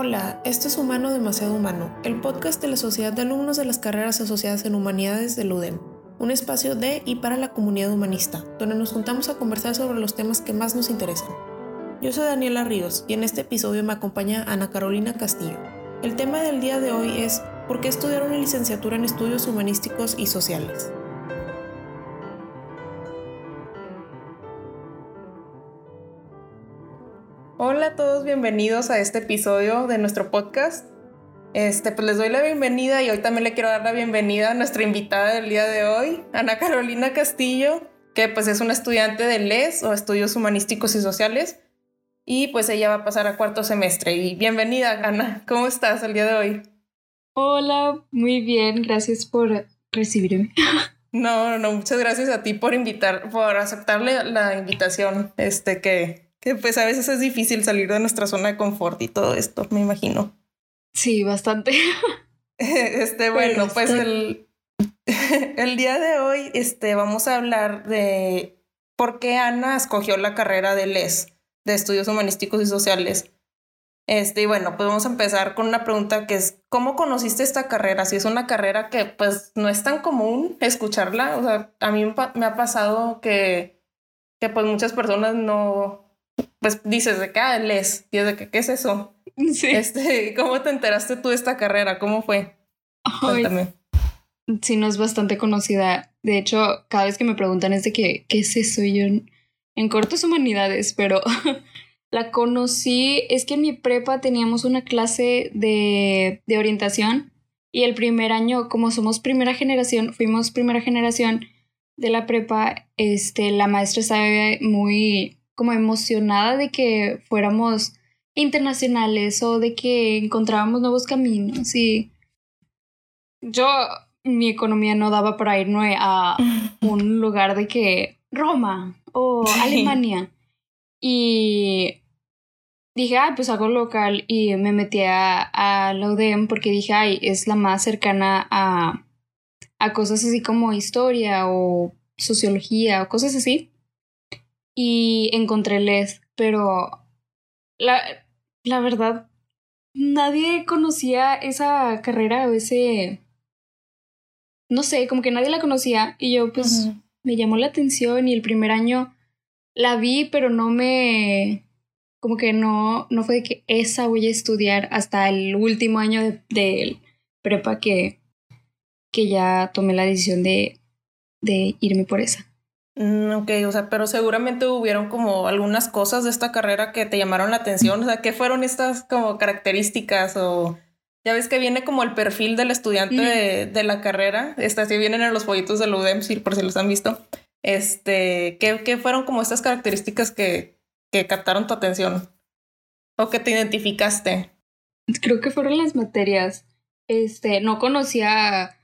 Hola, esto es Humano Demasiado Humano, el podcast de la Sociedad de Alumnos de las Carreras Asociadas en Humanidades del UDEM, un espacio de y para la comunidad humanista, donde nos juntamos a conversar sobre los temas que más nos interesan. Yo soy Daniela Ríos y en este episodio me acompaña Ana Carolina Castillo. El tema del día de hoy es ¿por qué estudiar una licenciatura en estudios humanísticos y sociales? A todos, bienvenidos a este episodio de nuestro podcast. Este, pues les doy la bienvenida y hoy también le quiero dar la bienvenida a nuestra invitada del día de hoy, Ana Carolina Castillo, que pues es una estudiante de LES o Estudios Humanísticos y Sociales y pues ella va a pasar a cuarto semestre. Y bienvenida, Ana, ¿cómo estás el día de hoy? Hola, muy bien, gracias por recibirme. No, no, muchas gracias a ti por invitar, por aceptarle la invitación, este que que pues a veces es difícil salir de nuestra zona de confort y todo esto, me imagino. Sí, bastante. Este, bueno, pues el, el día de hoy este, vamos a hablar de por qué Ana escogió la carrera de LES, de Estudios Humanísticos y Sociales. Este, y bueno, pues vamos a empezar con una pregunta que es, ¿cómo conociste esta carrera? Si es una carrera que pues no es tan común escucharla, o sea, a mí me ha pasado que, que pues muchas personas no, pues dices de qué ah, lees y es de que qué es eso. Sí. Este, ¿cómo te enteraste tú de esta carrera? ¿Cómo fue? Cuéntame. Sí, no es bastante conocida. De hecho, cada vez que me preguntan es de que, ¿qué es eso? yo en, cortos humanidades, pero la conocí, es que en mi prepa teníamos una clase de, de orientación y el primer año, como somos primera generación, fuimos primera generación de la prepa, este, la maestra sabe muy como emocionada de que fuéramos internacionales o de que encontrábamos nuevos caminos y yo mi economía no daba para irme a un lugar de que Roma o Alemania. Y dije, ay, pues hago local y me metí a, a la UDEM porque dije, ay, es la más cercana a, a cosas así como historia o sociología o cosas así y encontré Les, pero la, la verdad, nadie conocía esa carrera o ese... No sé, como que nadie la conocía y yo pues me llamó la atención y el primer año la vi, pero no me... Como que no, no fue de que esa voy a estudiar hasta el último año de, de prepa que, que ya tomé la decisión de, de irme por esa. Mm, ok, o sea, pero seguramente hubieron como algunas cosas de esta carrera que te llamaron la atención. O sea, ¿qué fueron estas como características o ya ves que viene como el perfil del estudiante mm. de, la carrera? Estas que vienen en los folletos del UDEM, por si los han visto. Este, ¿qué, ¿qué, fueron como estas características que, que captaron tu atención o que te identificaste? Creo que fueron las materias. Este, no conocía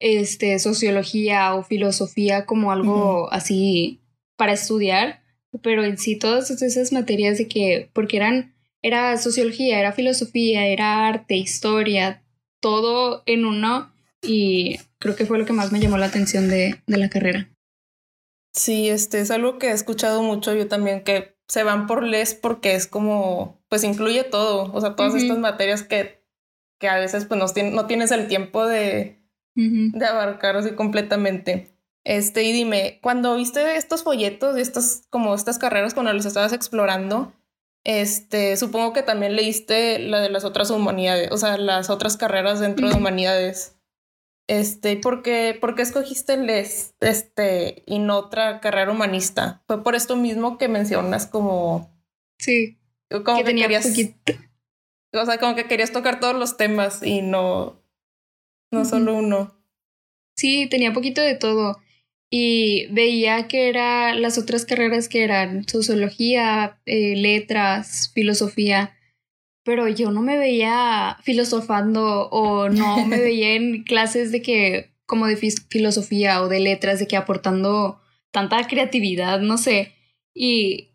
este, sociología o filosofía como algo así para estudiar, pero en sí todas esas materias de que, porque eran, era sociología, era filosofía, era arte, historia, todo en uno y creo que fue lo que más me llamó la atención de, de la carrera. Sí, este es algo que he escuchado mucho yo también, que se van por les porque es como, pues incluye todo, o sea, todas estas materias que, que a veces pues no, no tienes el tiempo de, de abarcar así completamente. Este, y dime, cuando viste estos folletos de estas, como estas carreras cuando los estabas explorando, este, supongo que también leíste la de las otras humanidades, o sea, las otras carreras dentro de humanidades. Este, ¿por qué, ¿por qué escogiste les, este, y no otra carrera humanista? Fue por esto mismo que mencionas como... Sí. Como que, querías... O sea, como que querías tocar todos los temas y no, no solo uno. Sí, tenía poquito de todo. Y veía que eran las otras carreras que eran sociología, eh, letras, filosofía, pero yo no me veía filosofando o no me veía en clases de que, como de filosofía o de letras, de que aportando tanta creatividad, no sé. Y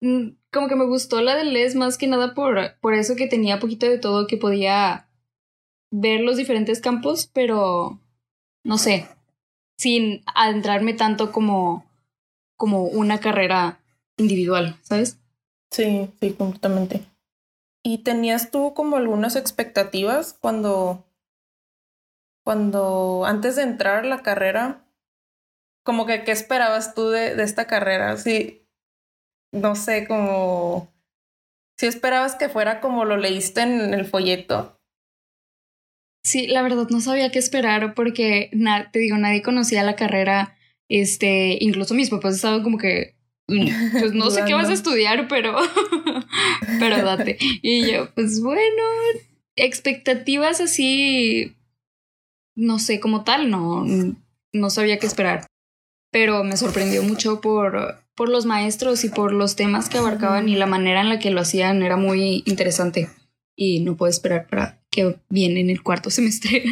mm, como que me gustó la de Les más que nada por, por eso que tenía poquito de todo que podía ver los diferentes campos, pero no sé, sin adentrarme tanto como, como una carrera individual, ¿sabes? Sí, sí, completamente. ¿Y tenías tú como algunas expectativas cuando, cuando antes de entrar a la carrera, como que qué esperabas tú de, de esta carrera? Sí, no sé, como si esperabas que fuera como lo leíste en el folleto. Sí, la verdad no sabía qué esperar porque, te digo, nadie conocía la carrera. Este, incluso mis papás estaban como que, mm, pues no sé qué vas a estudiar, pero, pero date. Y yo, pues bueno, expectativas así, no sé, como tal, no, no sabía qué esperar. Pero me sorprendió mucho por, por los maestros y por los temas que abarcaban y la manera en la que lo hacían era muy interesante. Y no puedo esperar para que viene en el cuarto semestre.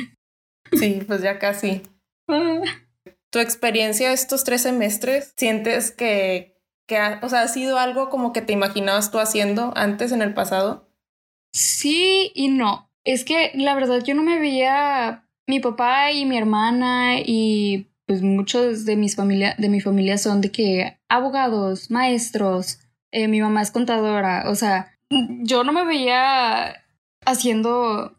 Sí, pues ya casi. Ah. ¿Tu experiencia estos tres semestres sientes que, que ha, o sea, ha sido algo como que te imaginabas tú haciendo antes en el pasado? Sí y no. Es que la verdad yo no me veía mi papá y mi hermana y pues muchos de mis familia, de mi familia son de que abogados, maestros, eh, mi mamá es contadora, o sea, yo no me veía haciendo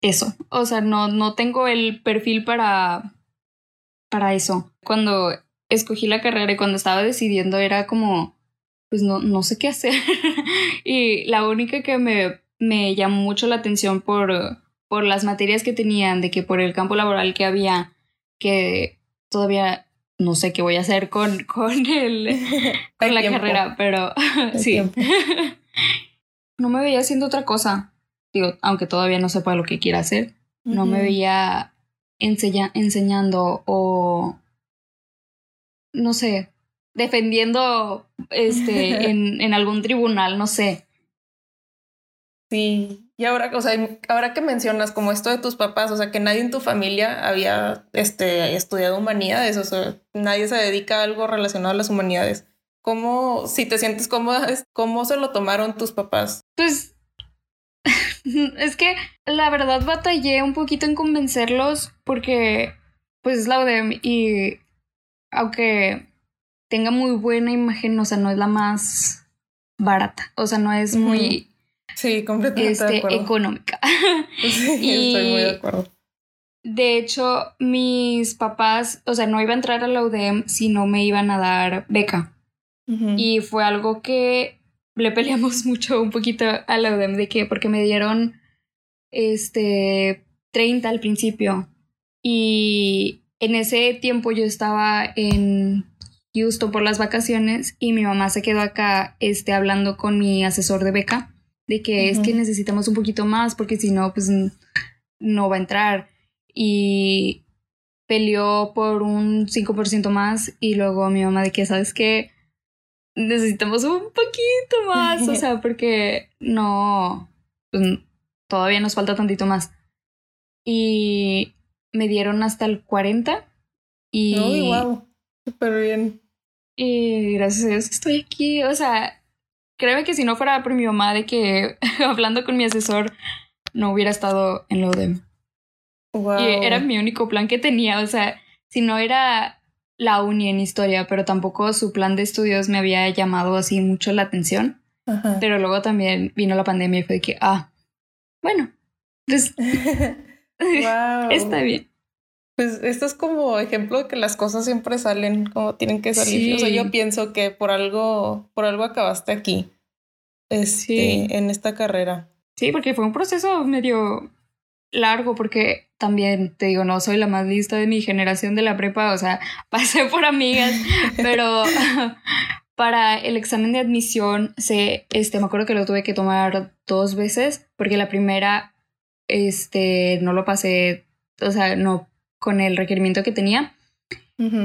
eso. O sea, no, no tengo el perfil para, para eso. Cuando escogí la carrera y cuando estaba decidiendo era como, pues no, no sé qué hacer. y la única que me, me llamó mucho la atención por, por las materias que tenían, de que por el campo laboral que había, que todavía no sé qué voy a hacer con, con, el, con la carrera, pero sí. no me veía haciendo otra cosa aunque todavía no sepa lo que quiera hacer, no me veía enseñando o, no sé, defendiendo este, en, en algún tribunal, no sé. Sí, y ahora, o sea, ahora que mencionas como esto de tus papás, o sea, que nadie en tu familia había este, estudiado humanidades, o sea, nadie se dedica a algo relacionado a las humanidades. ¿Cómo, si te sientes cómoda, cómo se lo tomaron tus papás? Pues es que la verdad batallé un poquito en convencerlos porque pues es la UDEM y aunque tenga muy buena imagen, o sea, no es la más barata, o sea, no es muy... Sí, completamente este, económica. Sí, estoy muy de acuerdo. De hecho, mis papás, o sea, no iba a entrar a la UDEM si no me iban a dar beca. Y fue algo que le peleamos mucho un poquito a la UDEM de que porque me dieron este 30 al principio. Y en ese tiempo yo estaba en Houston por las vacaciones y mi mamá se quedó acá este hablando con mi asesor de beca de que es que necesitamos un poquito más porque si no pues no va a entrar y peleó por un 5% más y luego mi mamá de que sabes que necesitamos un poquito más, o sea, porque no, pues, todavía nos falta tantito más. Y me dieron hasta el 40 y... wow, súper bien. Y gracias a Dios estoy aquí, o sea, créeme que si no fuera por mi mamá de que hablando con mi asesor no hubiera estado en lo de... Wow. Y era mi único plan que tenía, o sea, si no era la uni en historia, pero tampoco su plan de estudios me había llamado así mucho la atención. Pero luego también vino la pandemia y fue de que, ah, bueno, pues está bien. Pues esto es como ejemplo de que las cosas siempre salen como tienen que salir. O sea, yo pienso que por algo, por algo acabaste aquí, este, en esta carrera. Sí, porque fue un proceso medio largo porque también te digo, no soy la más lista de mi generación de la prepa, o sea, pasé por amigas, pero para el examen de admisión, se, este, me acuerdo que lo tuve que tomar dos veces porque la primera, este, no lo pasé, o sea, no con el requerimiento que tenía.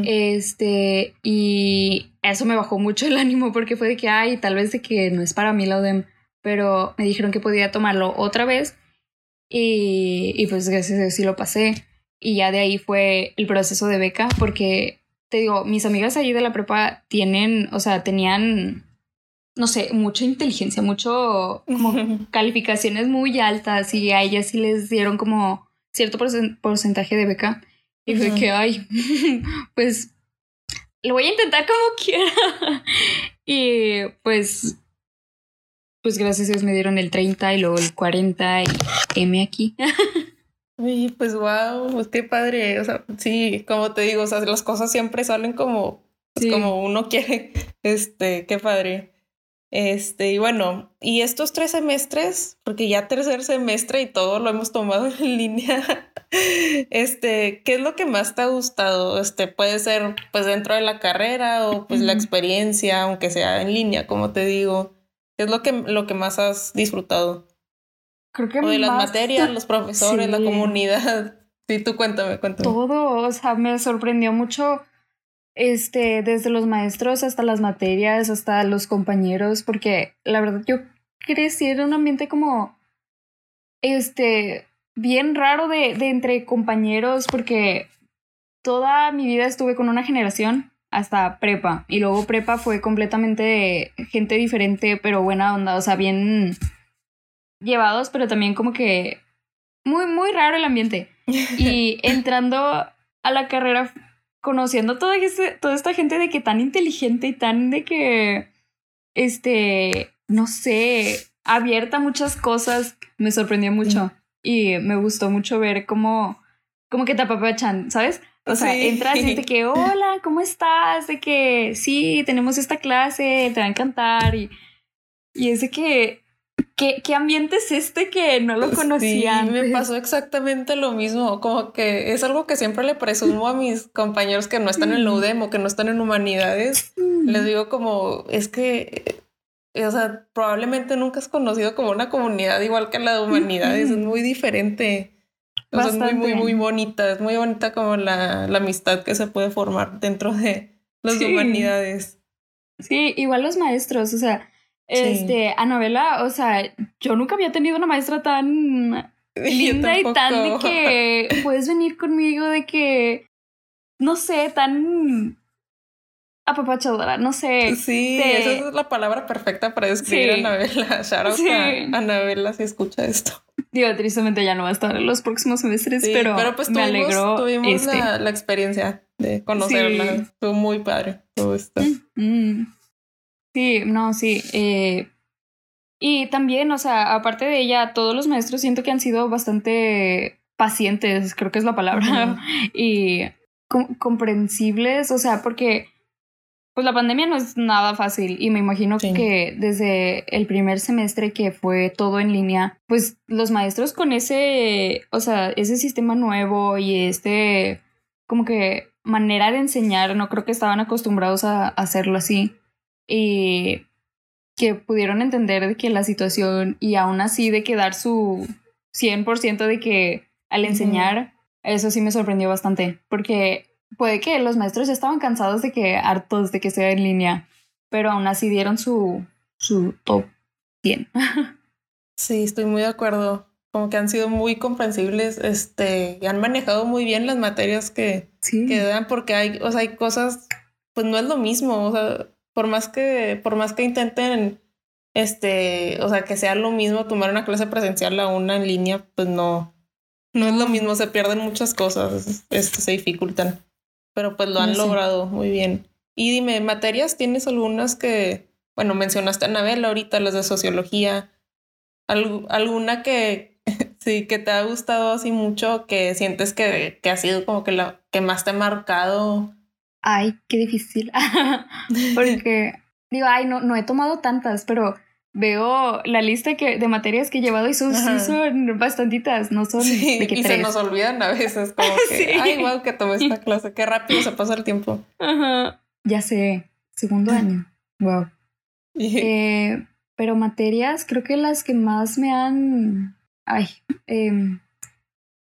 Este, y eso me bajó mucho el ánimo porque fue de que, ay, tal vez de que no es para mí la UDEM, pero me dijeron que podía tomarlo otra vez y, y pues gracias a Dios sí lo pasé. Y ya de ahí fue el proceso de beca, porque te digo, mis amigas ahí de la prepa tienen, o sea, tenían, no sé, mucha inteligencia, mucho, como calificaciones muy altas y a ellas sí les dieron como cierto porcentaje de beca. Y fue que, ay, pues lo voy a intentar como quiera. y pues pues gracias a Dios me dieron el 30 y luego el 40 y M aquí. Y pues wow, pues qué padre. O sea, sí, como te digo, o sea, las cosas siempre salen como, pues, como uno quiere. Este, qué padre. Este, y bueno, y estos tres semestres, porque ya tercer semestre y todo lo hemos tomado en línea, este, ¿qué es lo que más te ha gustado? Este, puede ser pues dentro de la carrera o pues la experiencia, aunque sea en línea, como te digo. ¿Qué es lo que, lo que más has disfrutado? Creo que o de las materias, los profesores, la comunidad. Sí, tú cuéntame, cuéntame. Todo, o sea, me sorprendió mucho este, desde los maestros hasta las materias, hasta los compañeros, porque la verdad yo crecí en un ambiente como, este, bien raro de, de entre compañeros, porque toda mi vida estuve con una generación hasta prepa, y luego prepa fue completamente gente diferente, pero buena onda, o sea, bien llevados, pero también como que muy, muy raro el ambiente. Y entrando a la carrera conociendo toda, este, toda esta gente de que tan inteligente y tan de que, este, no sé, abierta a muchas cosas, me sorprendió mucho. Y me gustó mucho ver cómo, como que te apapachan, ¿sabes? O sea, entras y de que, hola, ¿cómo estás? De que, sí, tenemos esta clase, te va a encantar. Y, y es de que ¿Qué, ¿Qué, ambiente es este que no lo conocía? Sí, me pasó exactamente lo mismo. Como que es algo que siempre le presumo a mis compañeros que no están en la UDEM o que no están en humanidades. Les digo como, es que, eh, o sea, probablemente nunca has conocido como una comunidad igual que la de humanidades. Es muy diferente. O sea, es muy, muy, muy bonita. Es muy bonita como la, la amistad que se puede formar dentro de las humanidades. Sí, igual los maestros, o sea, este, Anabela, o sea, yo nunca había tenido una maestra tan linda y tan de que puedes venir conmigo, de que, no sé, tan apapachadora, no sé. Sí, esa es la palabra perfecta para describir a Anabela. Shout sí. a Anabela si escucha esto. Digo, tristemente ya no va a estar en los próximos semestres, pero, pero pues me alegró. Tuvimos este. la, la, experiencia de conocerla. Estuvo muy padre todo esto. Mm, mm. Sí, no, sí. Eh, y también, o sea, aparte de ella, todos los maestros siento que han sido bastante pacientes, creo que es la palabra, y comprensibles, o sea, porque pues la pandemia no es nada fácil y me imagino que desde el primer semestre que fue todo en línea, pues los maestros con ese, o sea, ese sistema nuevo y este como que manera de enseñar, no creo que estaban acostumbrados a hacerlo así y que pudieron entender de que la situación y aún así de que dar su 100% de que al enseñar, eso sí me sorprendió bastante, porque puede que los maestros ya estaban cansados de que hartos de que sea en línea, pero aún así dieron su, su top 100. Sí, estoy muy de acuerdo. Como que han sido muy comprensibles, este, y han manejado muy bien las materias que, que dan, porque hay, o sea, hay cosas, pues no es lo mismo, o sea, por más que, por más que intenten, este, o sea, que sea lo mismo tomar una clase presencial a una en línea, pues no, no es lo mismo, se pierden muchas cosas, este, se dificultan, pero pues lo han logrado muy bien. Y dime, materias, ¿tienes algunas que, bueno, mencionaste a Anabel ahorita, las de sociología, alguna que sí, que te ha gustado así mucho, que sientes que, que ha sido como que la que más te ha marcado Ay, qué difícil. Porque, digo, ay, no, no he tomado tantas, pero veo la lista que, de materias que he llevado y son, sí son bastantitas, no son de que Y se nos olvidan a veces, como que, ay, wow, que tomé esta clase, qué rápido se pasa el tiempo. Ajá. Ya sé, segundo año, wow. Eh, pero materias, creo que las que más me han, ay, eh,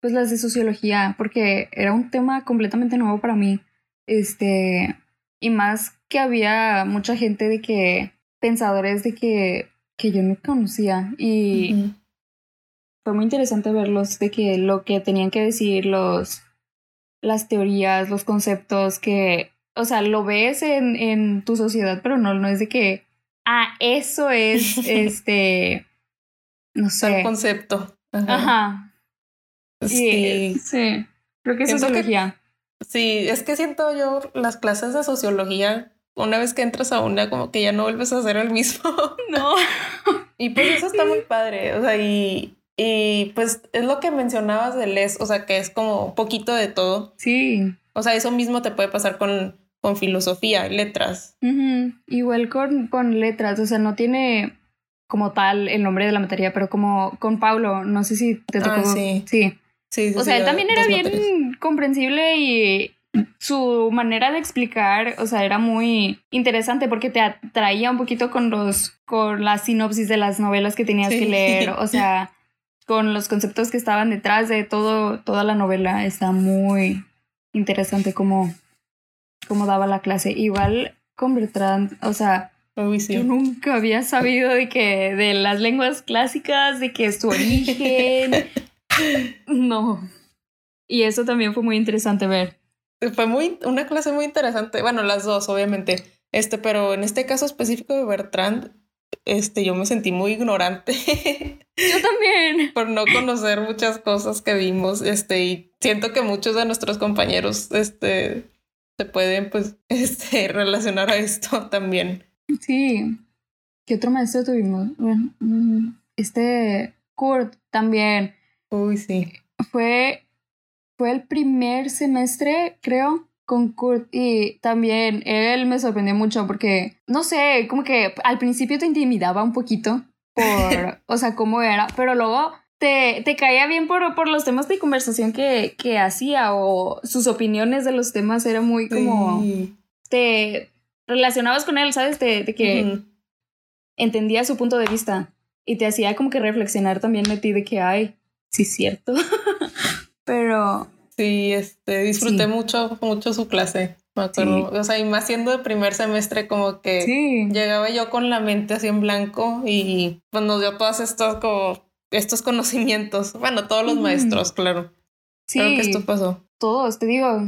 pues las de sociología, porque era un tema completamente nuevo para mí. Este, y más que había mucha gente de que, pensadores de que, que yo no conocía. Y fue muy interesante verlos, de que lo que tenían que decir, los, las teorías, los conceptos que, o sea, lo ves en, en tu sociedad, pero no, no es de que, ah, eso es, este, no sé. El concepto. Ajá. Sí. sí. Creo que es sociología. Sí, es que siento yo las clases de sociología, una vez que entras a una, como que ya no vuelves a ser el mismo. No. Y pues eso está muy padre, o sea, y, y pues es lo que mencionabas de Les, o sea, que es como un poquito de todo. Sí. O sea, eso mismo te puede pasar con, con filosofía, letras. Igual con, con letras, o sea, no tiene como tal el nombre de la materia, pero como con Paulo, no sé si te tocó. Ah, sí. Sí. Sí, sí, O sea, sí, él también era bien materias. comprensible y su manera de explicar, o sea, era muy interesante porque te atraía un poquito con los con la sinopsis de las novelas que tenías Sí. que leer, o sea, con los conceptos que estaban detrás de todo toda la novela, está muy interesante cómo cómo daba la clase. Igual con Bertrand, o sea, yo nunca había sabido de que de las lenguas clásicas, de que es su origen. No. Y eso también fue muy interesante ver. Fue muy, una clase muy interesante. Bueno, las dos, obviamente. Este, pero en este caso específico de Bertrand, este, yo me sentí muy ignorante Yo también. por no conocer muchas cosas que vimos. Este, y siento que muchos de nuestros compañeros, este, se pueden, pues, este, relacionar a esto también. Sí. ¿Qué otro maestro tuvimos? Bueno, mm, este Kurt también. Uy, sí. Fue, fue el primer semestre, creo, con Kurt. Y también él me sorprendió mucho porque, no sé, como que al principio te intimidaba un poquito por, o sea, cómo era, pero luego te, te caía bien por, por los temas de conversación que, que hacía o sus opiniones de los temas era muy como, Sí. te relacionabas con él, ¿sabes? De, de que Ujú. entendía su punto de vista y te hacía como que reflexionar también de ti de que, ay, sí es cierto. Pero Sí, este, disfruté Sí. mucho, mucho su clase, me acuerdo. O sea, y más siendo de primer semestre, como que sí, llegaba yo con la mente así en blanco y pues nos dio todos estos como estos conocimientos. Bueno, todos los maestros, claro. sí, Creo que esto pasó. todos, te digo.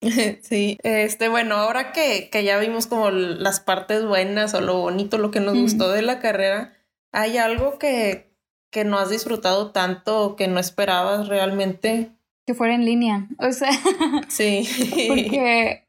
sí, este, bueno, ahora que, que ya vimos como las partes buenas o lo bonito, lo que nos Ujú. gustó de la carrera, ¿hay algo que, que no has disfrutado tanto o que no esperabas realmente? Que fuera en línea. O sea, Sí. porque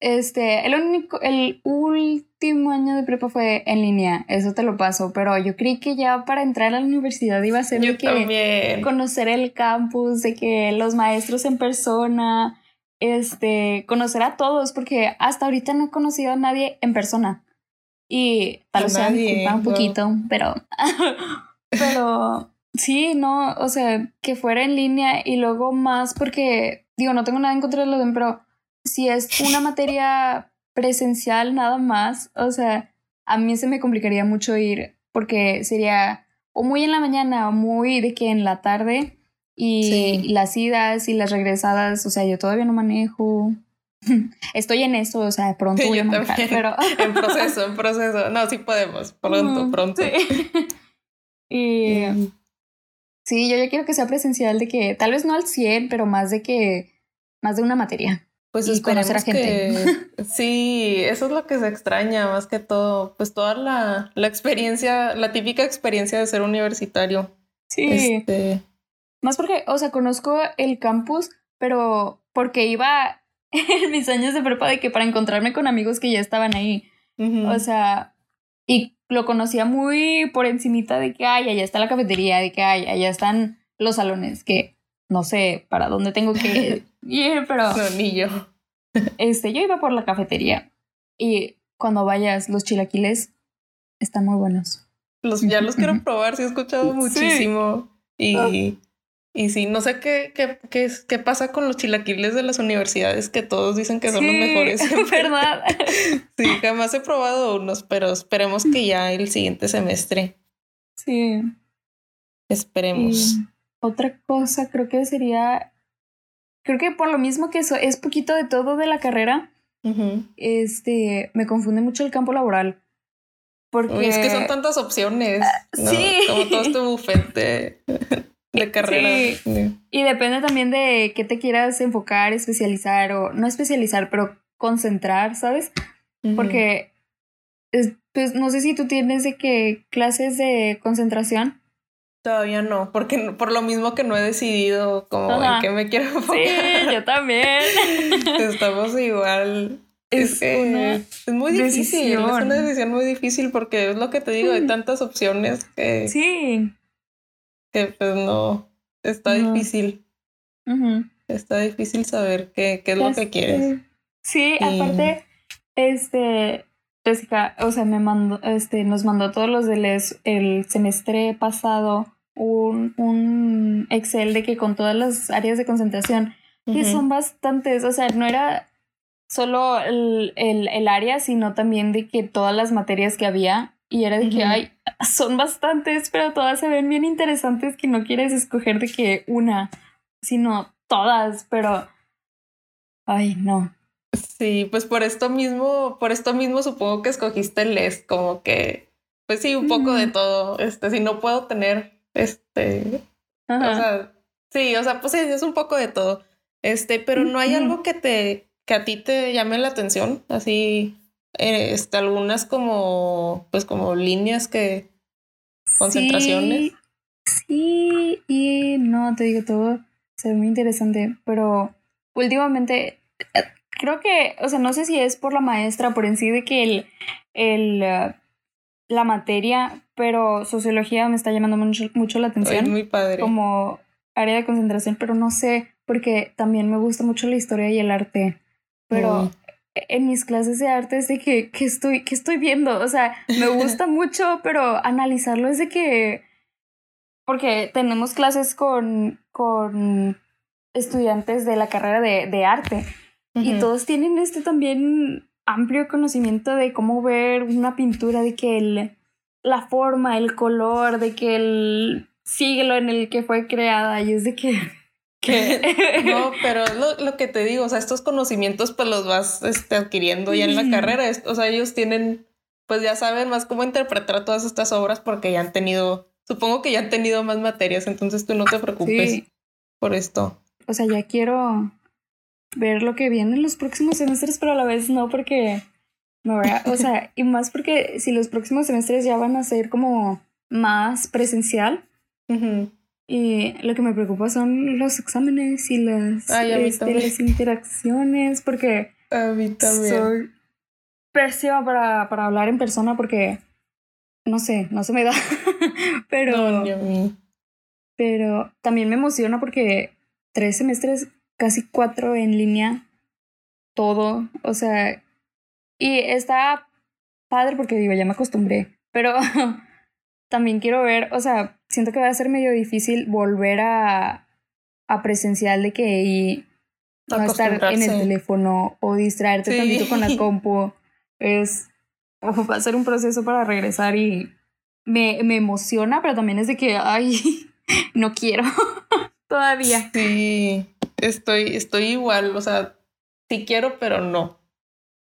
este, el único, el último año de prepa fue en línea, eso te lo paso, pero yo creí que ya para entrar a la universidad iba a ser de Yo que también. conocer el campus, de que los maestros en persona, este, conocer a todos, porque hasta ahorita no he conocido a nadie en persona. Y tal vez sea un poquito, pero, pero sí, no, o sea, que fuera en línea y luego más porque, digo, no tengo nada en contra de lo de, pero si es una materia presencial nada más, o sea, a mí se me complicaría mucho ir porque sería o muy en la mañana o muy de que en la tarde y Sí. las idas y las regresadas, o sea, yo todavía no manejo. Estoy en eso, o sea, pronto Sí, voy a manejar, pero En proceso, en proceso. No, sí podemos. Pronto, Mm, pronto. sí. y. sí, yo ya quiero que sea presencial, de que tal vez no al 100, pero más de que, más de una materia. Pues y conocer a gente. que sí, eso es lo que se extraña más que todo, pues toda la, la experiencia, la típica experiencia de ser universitario. Sí. Este, Más porque, o sea, conozco el campus, pero porque iba en mis años de prepa de que para encontrarme con amigos que ya estaban ahí. O sea, y lo conocía muy por encimita de que, ay, allá está la cafetería, de que, ay, allá están los salones, que no sé para dónde tengo que ir, pero No, ni yo. este, yo iba por la cafetería. Y cuando vayas, los chilaquiles están muy buenos. Los, ya los quiero probar, sí he escuchado Sí. muchísimo. Y, Ah. Y sí, no sé qué, qué, qué, qué pasa con los chilaquiles de las universidades, que todos dicen que son los mejores. ¿Verdad? Sí, jamás he probado unos, pero esperemos que ya el siguiente semestre. Sí. Esperemos. Y otra cosa creo que sería, creo que por lo mismo que eso es poquito de todo de la carrera, este, me confunde mucho el campo laboral. Porque Uy, es que son tantas opciones. ¿no? sí. Como todo este buffet de, carrera. Sí. Y depende también de qué te quieras enfocar, especializar o no especializar, pero concentrar, ¿sabes? Porque, es- pues no sé si tú tienes de qué clases de concentración. Todavía no, porque por lo mismo que no he decidido como Ajá. en qué me quiero enfocar. Sí, yo también. Estamos igual. es, una es muy difícil, es una decisión muy difícil porque es lo que te digo, hay tantas opciones que... Sí. Que pues no, está difícil. Está difícil saber qué, qué es lo que quieres. Sí, aparte, este, Jessica, o sea, me mandó, este, nos mandó todos los del el semestre pasado un, un Excel de que con todas las áreas de concentración, que son bastantes, o sea, no era solo el, el, el, área, sino también de que todas las materias que había, y era de que, hay son bastantes, pero todas se ven bien interesantes que no quieres escoger de que una, sino todas, pero, ay, no. Sí, pues por esto mismo, por esto mismo supongo que escogiste el LES, como que, pues sí, un poco de todo, este, si no puedo tener, este, o sea, sí, o sea, pues es un poco de todo, este, pero no hay algo que te, que a ti te llame la atención, así, eh, este, algunas como, pues como líneas que, concentraciones. Sí, y no, te digo todo, se ve muy interesante, pero últimamente eh, creo que, o sea, no sé si es por la maestra, por en sí de que el, el, eh, la materia, pero sociología me está llamando mucho, mucho la atención. muy padre. Como área de concentración, pero no sé, porque también me gusta mucho la historia y el arte. Pero en mis clases de arte es de que, que, estoy, que estoy viendo, o sea, me gusta mucho, pero analizarlo es de que, porque tenemos clases con, con estudiantes de la carrera de, de arte y todos tienen este también amplio conocimiento de cómo ver una pintura, de que el, la forma, el color, de que el siglo en el que fue creada y es de que no, pero lo, lo, que te digo, o sea, estos conocimientos pues los vas este, adquiriendo ya en la carrera. O sea, ellos tienen, pues ya saben más cómo interpretar todas estas obras porque ya han tenido, supongo que ya han tenido más materias, entonces tú no te preocupes por esto. O sea, ya quiero ver lo que viene en los próximos semestres, pero a la vez no porque me voy a, o sea, y más porque si los próximos semestres ya van a ser como más presencial. Y lo que me preocupa son los exámenes y las, este, las interacciones, porque a mí también. soy pésima para, para hablar en persona porque, no sé, no se me da. pero, pero también me emociona porque tres semestres, casi cuatro en línea, todo, o sea, y está padre porque digo, ya me acostumbré, pero también quiero ver, o sea, siento que va a ser medio difícil volver a, a presencial de que no estar en el teléfono o distraerte tantito con la compu. Es, va a ser un proceso para regresar y me, me emociona, pero también es de que, ay, no quiero todavía. Sí, estoy, estoy igual, o sea, sí quiero, pero no.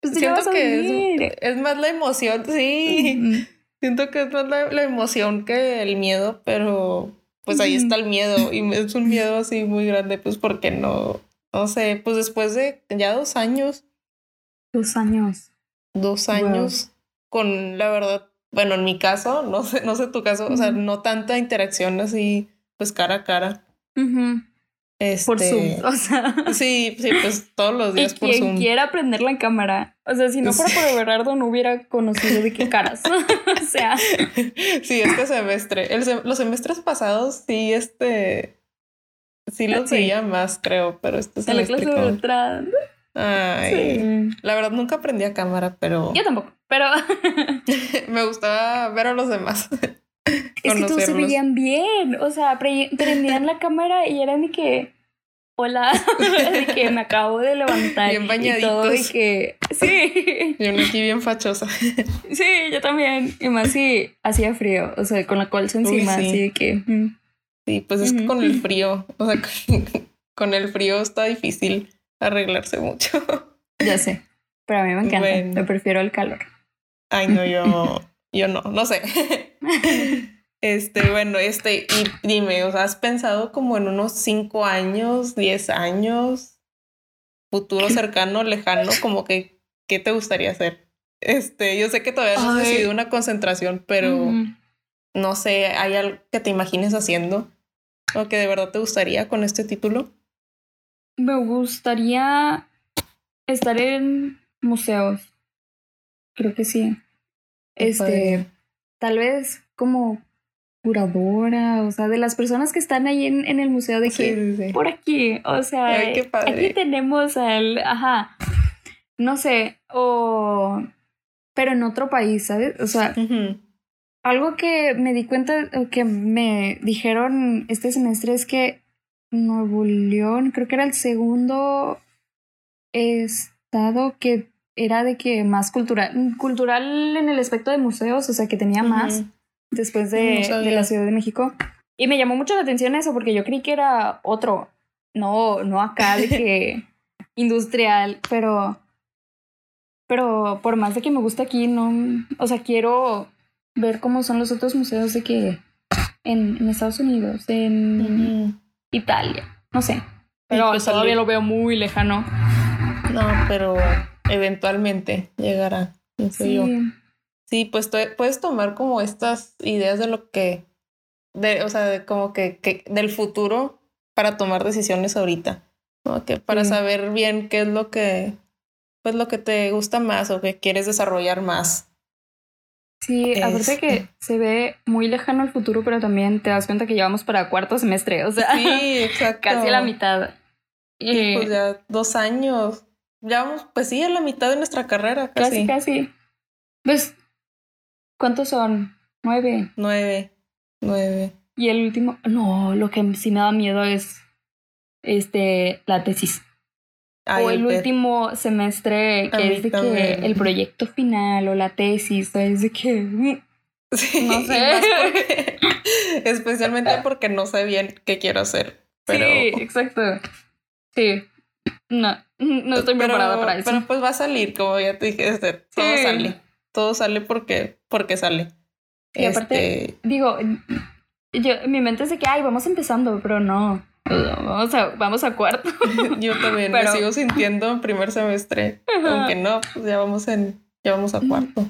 Pues Siento que es, es, más la emoción, sí. Siento que es más la, emoción que el miedo, pero pues ahí está el miedo y es un miedo así muy grande, pues porque no, no sé, pues después de ya dos años. Dos años. Dos años con la verdad, bueno, en mi caso, no sé, no sé tu caso, o sea, no tanta interacción así, pues cara a cara. Por Zoom, este, o sea. Sí, sí, pues todos los días por Zoom. Quien quiera aprender la cámara. O sea, si no fuera por Everardo no hubiera conocido de qué caras. o sea. Sí, este semestre. los semestres pasados sí, este. Sí los veía más, creo, pero este semestre. En la clase de entrada. Ay. La verdad nunca aprendí a cámara, pero. Yo tampoco, pero. me gustaba ver a los demás. Es que todos se veían bien. O sea, prendían la cámara y eran de que. Hola, de que me acabo de levantar. Bien bañaditos. Y, que. Sí. Yo aquí bien fachosa. Sí, yo también. Y más si hacía frío. O sea, con la colcha encima. Así de que. Mm. Sí, pues es que con el frío. O sea, con, el frío está difícil arreglarse mucho. Ya sé. Pero a mí me encanta. Me prefiero el calor. Ay, no, yo. Yo no, no sé. Este, bueno, este, y dime, o sea, ¿has pensado como en unos cinco años, diez años, futuro cercano, lejano, como que, ¿qué te gustaría hacer? Este, yo sé que todavía no has decidido una concentración, pero no sé, ¿hay algo que te imagines haciendo? ¿O que de verdad te gustaría con este título? Me gustaría estar en museos. Creo que sí. Este, tal vez como curadora, o sea, de las personas que están ahí en, en el museo de que por aquí, o sea, aquí tenemos al, ajá, no sé, o, pero en otro país, ¿sabes? O sea, algo que me di cuenta, o que me dijeron este semestre es que Nuevo León, creo que era el segundo estado que era de que más cultural, cultural en el aspecto de museos, o sea, que tenía más después de, de, la Ciudad de México. Y me llamó mucho la atención eso, porque yo creí que era otro, no, no acá de que industrial, pero, pero por más de que me gusta aquí, no, o sea, quiero ver cómo son los otros museos de que en, en Estados Unidos, en Italia, no sé. Pero pues todavía lo veo muy lejano. No, pero eventualmente llegará, sí. yo. Sí, pues puedes tomar como estas ideas de lo que, de, o sea, como que, que, del futuro para tomar decisiones ahorita, ¿no? Que para saber bien qué es lo que, pues lo que te gusta más o que quieres desarrollar más. Sí, aparte que este. se ve muy lejano el futuro, pero también te das cuenta que llevamos para cuarto semestre, o sea, sí, casi a la mitad. Y pues ya dos años. Ya vamos, pues sí, a la mitad de nuestra carrera. Casi, casi. casi. Pues ¿Cuántos son? Nueve. Nueve. Nueve. Y el último, no, lo que sí me da miedo es este la tesis. o el, último semestre que es de que el proyecto final o la tesis, es de que mm, no sé. especialmente porque no sé bien qué quiero hacer. Pero... Sí, exacto. Sí. No, no estoy preparada para eso. Pero pues va a salir, como ya te dije, todo sale todo sale porque, porque sale. Y aparte, este, digo, yo, mi mente es de que, ay, vamos empezando, pero no. Vamos a, vamos a cuarto. yo también me sigo sintiendo en primer semestre. Aunque no, pues ya vamos en, ya vamos a mm. cuarto.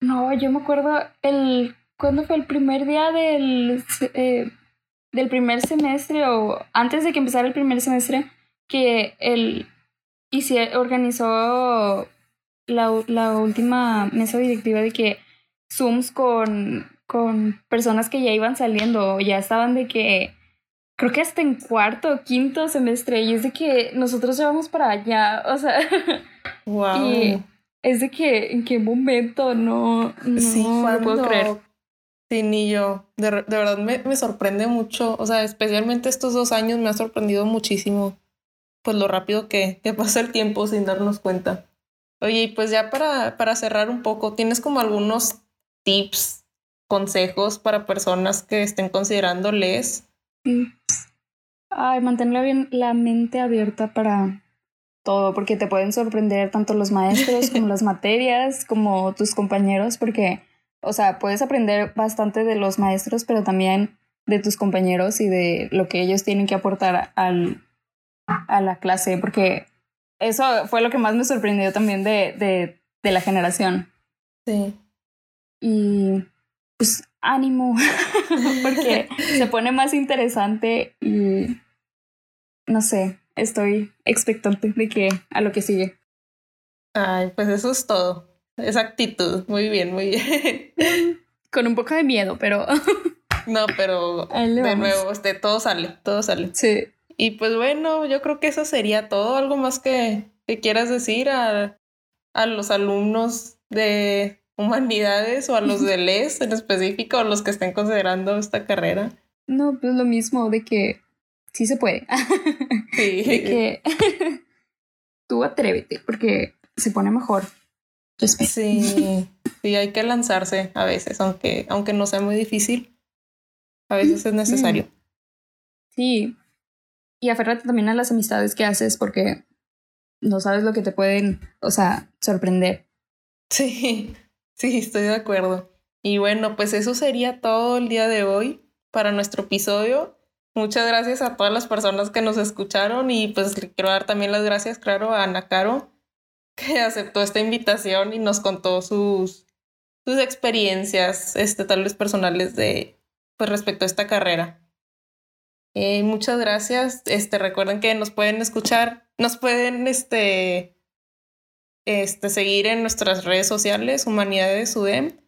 No, yo me acuerdo el. ¿Cuándo fue el primer día del, eh, del primer semestre? O antes de que empezara el primer semestre, que se organizó la, la última mesa directiva de que Zooms con, con personas que ya iban saliendo, ya estaban de que creo que hasta en cuarto o quinto semestre y es de que nosotros llevamos para allá, o sea, wow. Y es de que en qué momento no, no, sí, puedo creer. Sí, ni yo. De, de verdad me, me, sorprende mucho. O sea, especialmente estos dos años me ha sorprendido muchísimo. Pues lo rápido que, que pasa el tiempo sin darnos cuenta. Oye, y pues ya para, para cerrar un poco, ¿tienes como algunos tips, consejos para personas que estén considerando les? Ay, mantener bien la mente abierta para todo, porque te pueden sorprender tanto los maestros como las materias, como tus compañeros, porque, o sea, puedes aprender bastante de los maestros, pero también de tus compañeros y de lo que ellos tienen que aportar al, a la clase, porque eso fue lo que más me sorprendió también de, de, de la generación. Sí. Y pues ánimo, porque se pone más interesante y no sé, estoy expectante de que a lo que sigue. Ay, pues eso es todo. Esa actitud. Muy bien, muy bien. Con un poco de miedo, pero. no, pero de nuevo, este, todo sale, todo sale. Sí. Y pues bueno, yo creo que eso sería todo. ¿Algo más que, que quieras decir a, a, los alumnos de humanidades o a los de LES en específico, o los que estén considerando esta carrera? No, pues lo mismo, de que sí se puede. Sí. de que tú atrévete, porque se pone mejor. Sí, sí, hay que lanzarse a veces, aunque, aunque no sea muy difícil, a veces es necesario. Sí, y aférrate también a las amistades que haces porque no sabes lo que te pueden, o sea, sorprender. Sí, sí, estoy de acuerdo. Y bueno, pues eso sería todo el día de hoy para nuestro episodio. Muchas gracias a todas las personas que nos escucharon y pues le quiero dar también las gracias, claro, a Ana Caro, que aceptó esta invitación y nos contó sus, sus experiencias, este, tal vez personales de, pues respecto a esta carrera. Eh, muchas gracias. Este, recuerden que nos pueden escuchar, nos pueden este, este, seguir en nuestras redes sociales, Humanidades UDEM,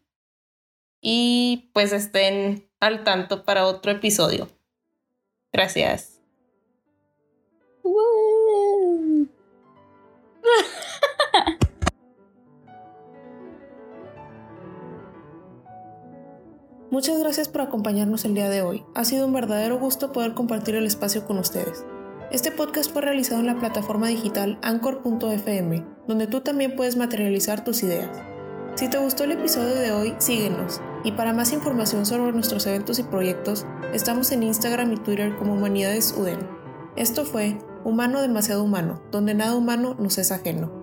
y pues estén al tanto para otro episodio. Gracias. Muchas gracias por acompañarnos el día de hoy. Ha sido un verdadero gusto poder compartir el espacio con ustedes. Este podcast fue realizado en la plataforma digital anchor.fm, donde tú también puedes materializar tus ideas. Si te gustó el episodio de hoy, síguenos. Y para más información sobre nuestros eventos y proyectos, estamos en Instagram y Twitter como Humanidades UDEN. Esto fue Humano demasiado humano, donde nada humano nos es ajeno.